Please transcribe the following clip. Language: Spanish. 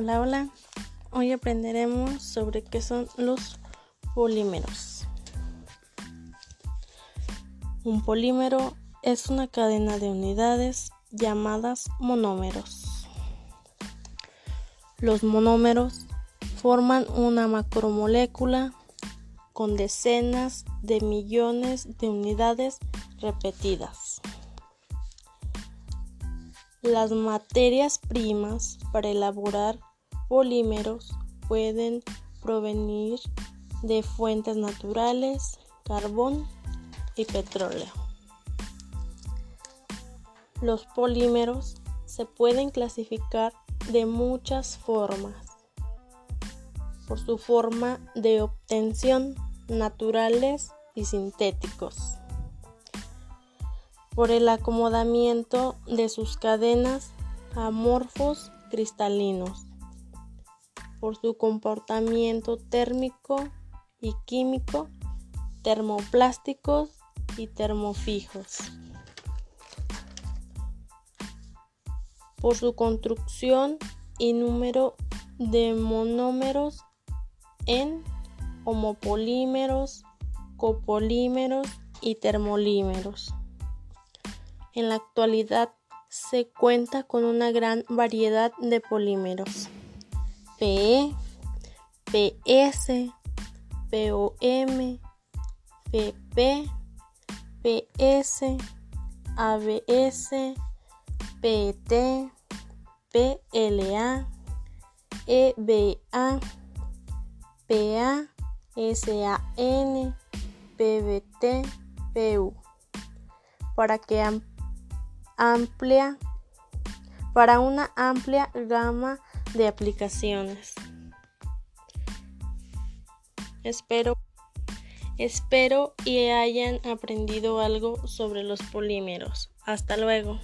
Hola, hola. Hoy aprenderemos sobre qué son los polímeros. Un polímero es una cadena de unidades llamadas monómeros. Los monómeros forman una macromolécula con decenas de millones de unidades repetidas. Las materias primas para elaborar polímeros pueden provenir de fuentes naturales, carbón y petróleo. Los polímeros se pueden clasificar de muchas formas por su forma de obtención naturales y sintéticos por el acomodamiento de sus cadenas amorfos cristalinos, por su comportamiento térmico y químico, termoplásticos y termofijos, por su construcción y número de monómeros en homopolímeros, copolímeros y termolímeros. En la actualidad se cuenta con una gran variedad de polímeros. PE, PS, POM, PP, PS, ABS, PT, PLA, EBA, PA, SAN, PBT, PU. Para que amplia para una amplia gama de aplicaciones. Espero, espero y hayan aprendido algo sobre los polímeros. Hasta luego.